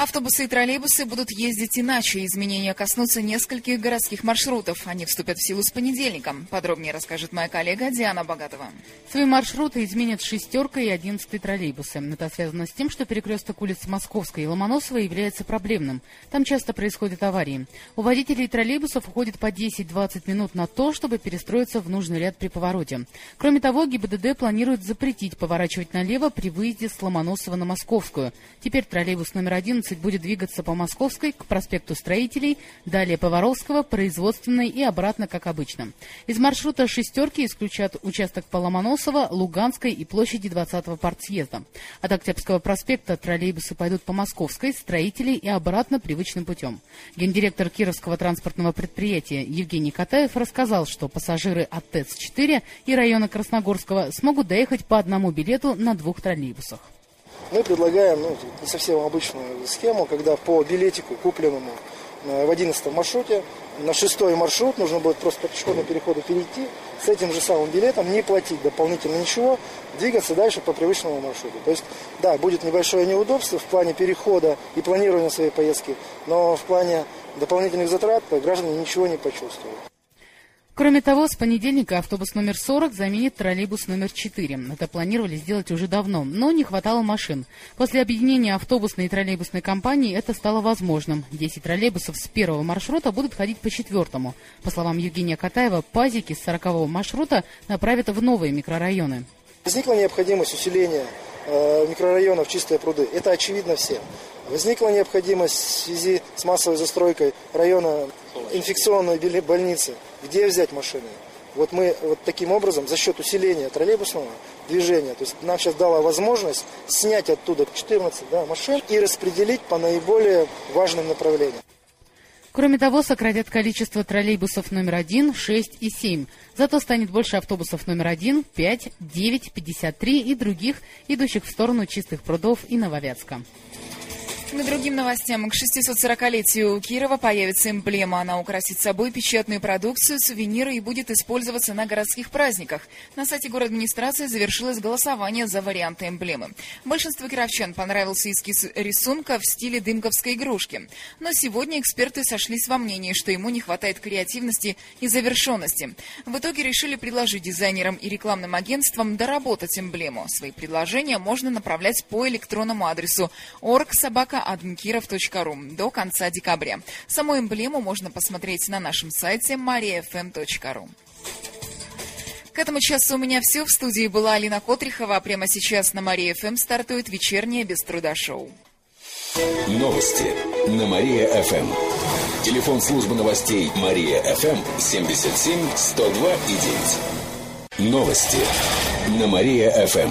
Автобусы и троллейбусы будут ездить иначе. Изменения коснутся нескольких городских маршрутов. Они вступят в силу с понедельника. Подробнее расскажет моя коллега Диана Богатова. Свои маршруты изменят шестерка и одиннадцатый троллейбусы. Это связано с тем, что перекресток улиц Московской и Ломоносова является проблемным. Там часто происходят аварии. У водителей троллейбусов уходит по 10-20 минут на то, чтобы перестроиться в нужный ряд при повороте. Кроме того, ГИБДД планирует запретить поворачивать налево при выезде с Ломоносова на Московскую. Теперь троллейбус номер 11 будет двигаться по Московской к проспекту Строителей, далее по Воровского, Производственной и обратно, как обычно. Из маршрута «шестерки» исключат участок по Ломоносово, Луганской и площади 20-го партсъезда. От Октябрьского проспекта троллейбусы пойдут по Московской, Строителей и обратно привычным путем. Гендиректор Кировского транспортного предприятия Евгений Катаев рассказал, что пассажиры от ТЭЦ-4 и района Красногорского смогут доехать по одному билету на двух троллейбусах. Мы предлагаем ну, не совсем обычную схему, когда по билетику, купленному э, в 11 маршруте, на шестой маршрут нужно будет просто по пешеходному переходу перейти, с этим же самым билетом не платить дополнительно ничего, двигаться дальше по привычному маршруту. То есть, да, будет небольшое неудобство в плане перехода и планирования своей поездки, но в плане дополнительных затрат граждане ничего не почувствуют. Кроме того, с понедельника автобус номер 40 заменит троллейбус номер 4. Это планировали сделать уже давно, но не хватало машин. После объединения автобусной и троллейбусной компании это стало возможным. 10 троллейбусов с первого маршрута будут ходить по четвертому. По словам Евгения Катаева, пазики с 40 маршрута направят в новые микрорайоны. Возникла необходимость усиления э, микрорайонов «Чистые пруды». Это очевидно всем. Возникла необходимость в связи с массовой застройкой района инфекционной больницы. Где взять машины? Вот мы вот таким образом, за счет усиления троллейбусного движения, то есть нам сейчас дала возможность снять оттуда 14 да, машин и распределить по наиболее важным направлениям. Кроме того, сократят количество троллейбусов номер 1, 6 и 7. Зато станет больше автобусов номер 1, 5, 9, 53 и других, идущих в сторону чистых прудов и Нововятска. К другим новостям. К 640-летию Кирова появится эмблема. Она украсит собой печатную продукцию, сувениры и будет использоваться на городских праздниках. На сайте город администрации завершилось голосование за варианты эмблемы. Большинству кировчан понравился эскиз рисунка в стиле дымковской игрушки. Но сегодня эксперты сошлись во мнении, что ему не хватает креативности и завершенности. В итоге решили предложить дизайнерам и рекламным агентствам доработать эмблему. Свои предложения можно направлять по электронному адресу org.собака adminkirov.ru до конца декабря. Саму эмблему можно посмотреть на нашем сайте mariafm.ru. К этому часу у меня все. В студии была Алина Котрихова. А прямо сейчас на Мария ФМ стартует вечернее без труда шоу. Новости на Мария ФМ. Телефон службы новостей Мария ФМ 77 102 и 9. Новости на Мария ФМ.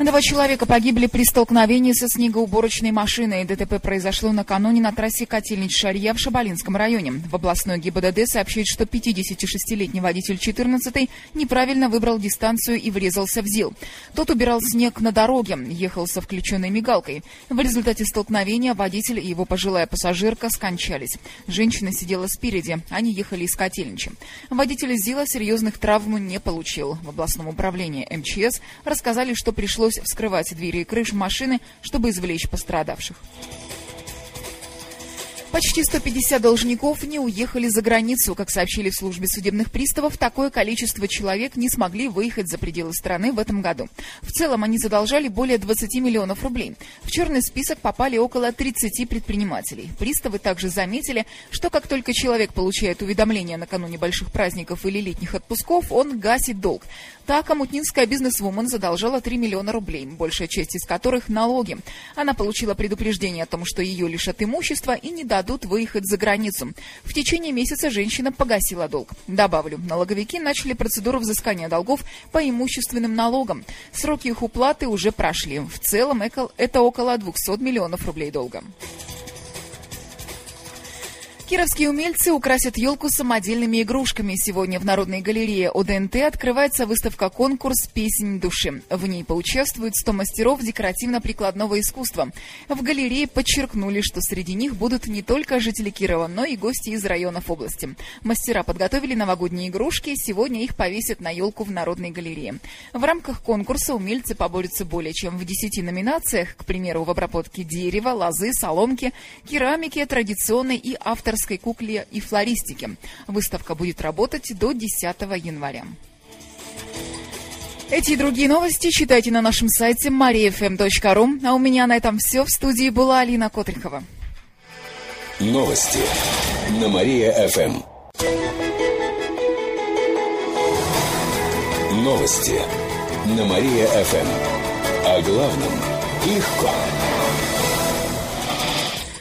Два человека погибли при столкновении со снегоуборочной машиной. ДТП произошло накануне на трассе Котельнич-Шарья в Шабалинском районе. В областной ГИБДД сообщает, что 56-летний водитель 14-й неправильно выбрал дистанцию и врезался в ЗИЛ. Тот убирал снег на дороге, ехал со включенной мигалкой. В результате столкновения водитель и его пожилая пассажирка скончались. Женщина сидела спереди, они ехали из Котельнича. Водитель ЗИЛа серьезных травм не получил. В областном управлении МЧС рассказали, что пришлось пришлось вскрывать двери и крышу машины, чтобы извлечь пострадавших. Почти 150 должников не уехали за границу. Как сообщили в службе судебных приставов, такое количество человек не смогли выехать за пределы страны в этом году. В целом они задолжали более 20 миллионов рублей. В черный список попали около 30 предпринимателей. Приставы также заметили, что как только человек получает уведомление накануне больших праздников или летних отпусков, он гасит долг. Так, амутнинская бизнесвумен задолжала 3 миллиона рублей, большая часть из которых – налоги. Она получила предупреждение о том, что ее лишат имущества и не дадут выехать за границу. В течение месяца женщина погасила долг. Добавлю, налоговики начали процедуру взыскания долгов по имущественным налогам. Сроки их уплаты уже прошли. В целом это около 200 миллионов рублей долга. Кировские умельцы украсят елку самодельными игрушками. Сегодня в Народной галерее ОДНТ открывается выставка-конкурс «Песнь души». В ней поучаствуют 100 мастеров декоративно-прикладного искусства. В галерее подчеркнули, что среди них будут не только жители Кирова, но и гости из районов области. Мастера подготовили новогодние игрушки, сегодня их повесят на елку в Народной галерее. В рамках конкурса умельцы поборются более чем в 10 номинациях, к примеру, в обработке дерева, лозы, соломки, керамики, традиционной и авторской авторской кукле и флористике. Выставка будет работать до 10 января. Эти и другие новости читайте на нашем сайте mariafm.ru. А у меня на этом все. В студии была Алина Котрихова. Новости на Мария-ФМ. Новости на Мария-ФМ. О главном легко.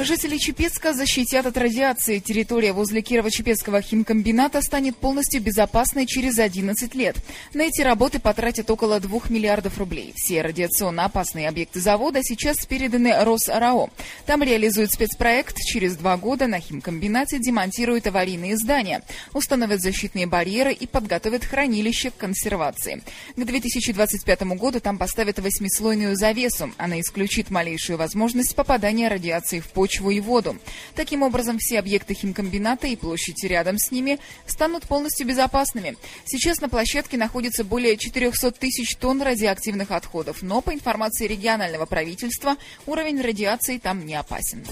Жители Чепецка защитят от радиации. Территория возле Кирово-Чепецкого химкомбината станет полностью безопасной через 11 лет. На эти работы потратят около 2 миллиардов рублей. Все радиационно опасные объекты завода сейчас переданы Росарао. Там реализуют спецпроект. Через два года на химкомбинате демонтируют аварийные здания, установят защитные барьеры и подготовят хранилище к консервации. К 2025 году там поставят восьмислойную завесу. Она исключит малейшую возможность попадания радиации в почву почву и воду. Таким образом, все объекты химкомбината и площади рядом с ними станут полностью безопасными. Сейчас на площадке находится более 400 тысяч тонн радиоактивных отходов, но по информации регионального правительства уровень радиации там не опасен.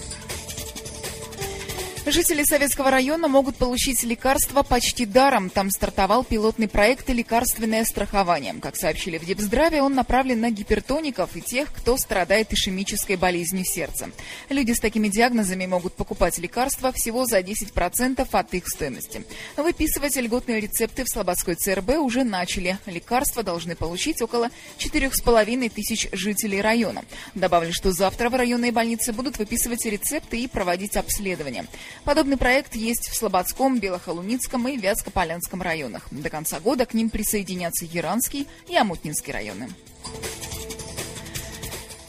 Жители Советского района могут получить лекарства почти даром. Там стартовал пилотный проект «Лекарственное страхование». Как сообщили в Депздраве, он направлен на гипертоников и тех, кто страдает ишемической болезнью сердца. Люди с такими диагнозами могут покупать лекарства всего за 10% от их стоимости. Выписывать льготные рецепты в Слободской ЦРБ уже начали. Лекарства должны получить около 4,5 тысяч жителей района. Добавлю, что завтра в районные больницы будут выписывать рецепты и проводить обследования. Подобный проект есть в Слободском, Белохолуницком и Вятскополянском районах. До конца года к ним присоединятся Яранский и Амутнинский районы.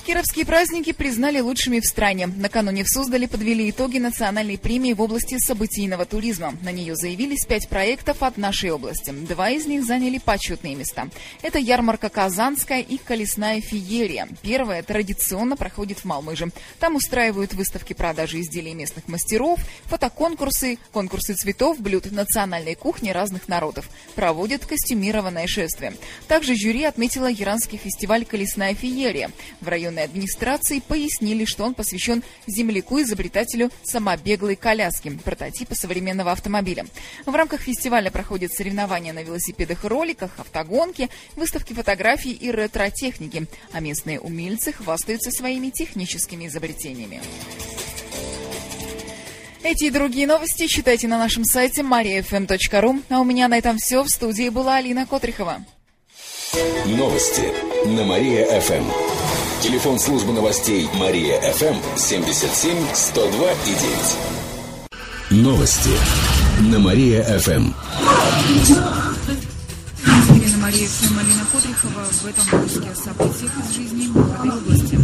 Кировские праздники признали лучшими в стране. Накануне в Суздале подвели итоги национальной премии в области событийного туризма. На нее заявились пять проектов от нашей области. Два из них заняли почетные места. Это ярмарка Казанская и колесная феерия. Первая традиционно проходит в Малмыже. Там устраивают выставки продажи изделий местных мастеров, фотоконкурсы, конкурсы цветов, блюд национальной кухни разных народов. Проводят костюмированное шествие. Также жюри отметила Иранский фестиваль «Колесная феерия». В районе районной администрации пояснили, что он посвящен земляку-изобретателю самобеглой коляски, прототипа современного автомобиля. В рамках фестиваля проходят соревнования на велосипедах и роликах, автогонки, выставки фотографий и ретро-техники, а местные умельцы хвастаются своими техническими изобретениями. Эти и другие новости читайте на нашем сайте mariafm.ru. А у меня на этом все. В студии была Алина Котрихова. Новости на Мария-ФМ. Телефон службы новостей Мария ФМ 77 102 и 9. Новости на Мария ФМ. На Мария ФМ Алина Котрихова в этом выпуске о событиях из жизни города и области.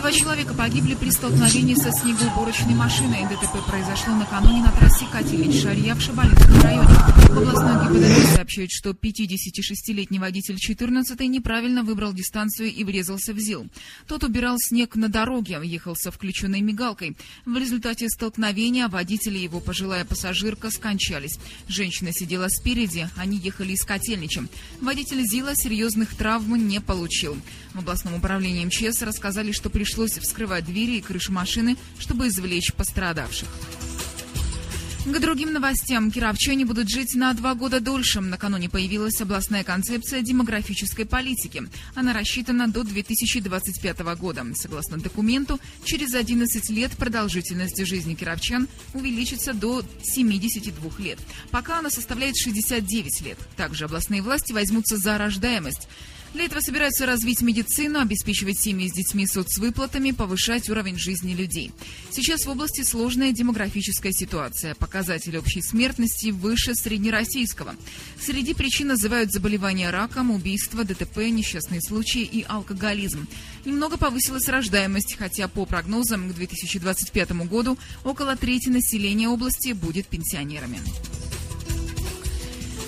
Два человека погибли при столкновении со снегоуборочной машиной. ДТП произошло накануне на трассе Котельнич-Шарья в Шабалинском районе. Областной ГИБДД сообщает, что 56-летний водитель 14 неправильно выбрал дистанцию и врезался в ЗИЛ. Тот убирал снег на дороге, ехал со включенной мигалкой. В результате столкновения водитель и его пожилая пассажирка скончались. Женщина сидела спереди, они ехали из Котельничем. Водитель ЗИЛа серьезных травм не получил. В областном управлении МЧС рассказали, что пришлось пришлось вскрывать двери и крышу машины, чтобы извлечь пострадавших. К другим новостям. Кировчане будут жить на два года дольше. Накануне появилась областная концепция демографической политики. Она рассчитана до 2025 года. Согласно документу, через 11 лет продолжительность жизни кировчан увеличится до 72 лет. Пока она составляет 69 лет. Также областные власти возьмутся за рождаемость. Для этого собираются развить медицину, обеспечивать семьи с детьми соцвыплатами, повышать уровень жизни людей. Сейчас в области сложная демографическая ситуация. Показатель общей смертности выше среднероссийского. Среди причин называют заболевания раком, убийства, ДТП, несчастные случаи и алкоголизм. Немного повысилась рождаемость, хотя по прогнозам к 2025 году около трети населения области будет пенсионерами.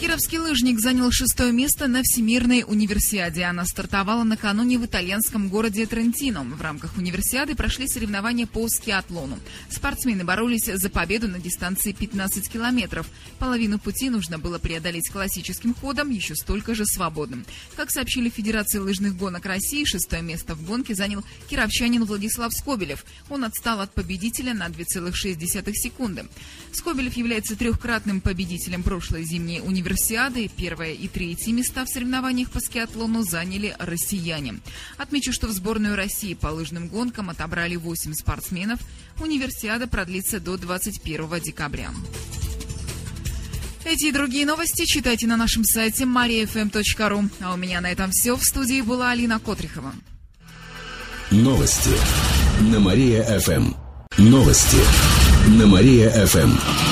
Кировский лыжник занял шестое место на Всемирной универсиаде. Она стартовала накануне в итальянском городе Трентино. В рамках универсиады прошли соревнования по скиатлону. Спортсмены боролись за победу на дистанции 15 километров. Половину пути нужно было преодолеть классическим ходом, еще столько же свободным. Как сообщили Федерации лыжных гонок России, шестое место в гонке занял кировчанин Владислав Скобелев. Он отстал от победителя на 2,6 секунды. Скобелев является трехкратным победителем прошлой зимней универсиады универсиады первое и третье места в соревнованиях по скиатлону заняли россияне. Отмечу, что в сборную России по лыжным гонкам отобрали 8 спортсменов. Универсиада продлится до 21 декабря. Эти и другие новости читайте на нашем сайте mariafm.ru. А у меня на этом все. В студии была Алина Котрихова. Новости на Мария-ФМ. Новости на Мария-ФМ.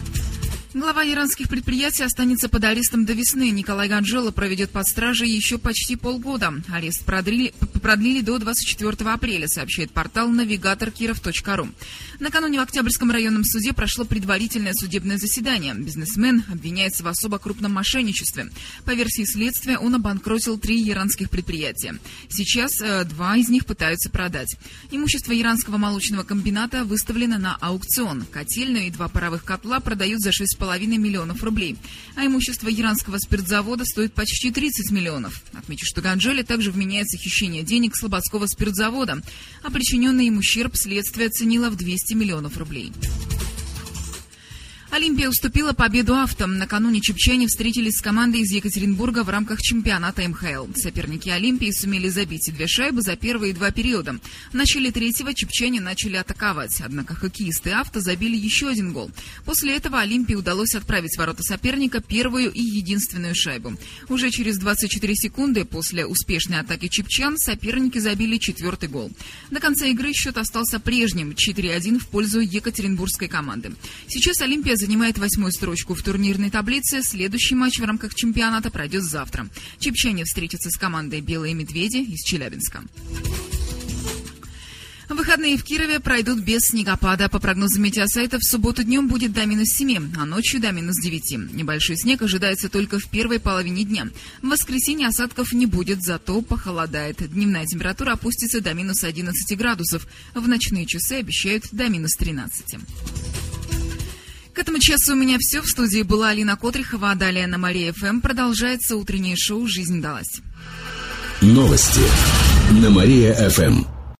Глава иранских предприятий останется под арестом до весны. Николай Ганжела проведет под стражей еще почти полгода. Арест продлили, продлили до 24 апреля, сообщает портал навигатор киров.ру. Накануне в Октябрьском районном суде прошло предварительное судебное заседание. Бизнесмен обвиняется в особо крупном мошенничестве. По версии следствия, он обанкротил три иранских предприятия. Сейчас э, два из них пытаются продать. Имущество иранского молочного комбината выставлено на аукцион. Котельную и два паровых котла продают за 6 6,5 миллионов рублей. А имущество иранского спиртзавода стоит почти 30 миллионов. Отмечу, что Ганжеле также вменяется хищение денег слободского спиртзавода, а причиненный им ущерб следствие оценило в 200 миллионов рублей. Олимпия уступила победу авто. Накануне чепчане встретились с командой из Екатеринбурга в рамках чемпионата МХЛ. Соперники Олимпии сумели забить две шайбы за первые два периода. В начале третьего чепчане начали атаковать, однако хоккеисты авто забили еще один гол. После этого Олимпии удалось отправить в ворота соперника первую и единственную шайбу. Уже через 24 секунды после успешной атаки чепчан соперники забили четвертый гол. До конца игры счет остался прежним 4-1 в пользу екатеринбургской команды. Сейчас Олимпия занимает восьмую строчку в турнирной таблице. Следующий матч в рамках чемпионата пройдет завтра. Чепчане встретятся с командой «Белые медведи» из Челябинска. Выходные в Кирове пройдут без снегопада. По прогнозам метеосайта, в субботу днем будет до минус 7, а ночью до минус 9. Небольшой снег ожидается только в первой половине дня. В воскресенье осадков не будет, зато похолодает. Дневная температура опустится до минус 11 градусов. В ночные часы обещают до минус 13. К этому часу у меня все. В студии была Алина Котрихова, а далее на Мария ФМ продолжается утреннее шоу «Жизнь далась». Новости на Мария ФМ.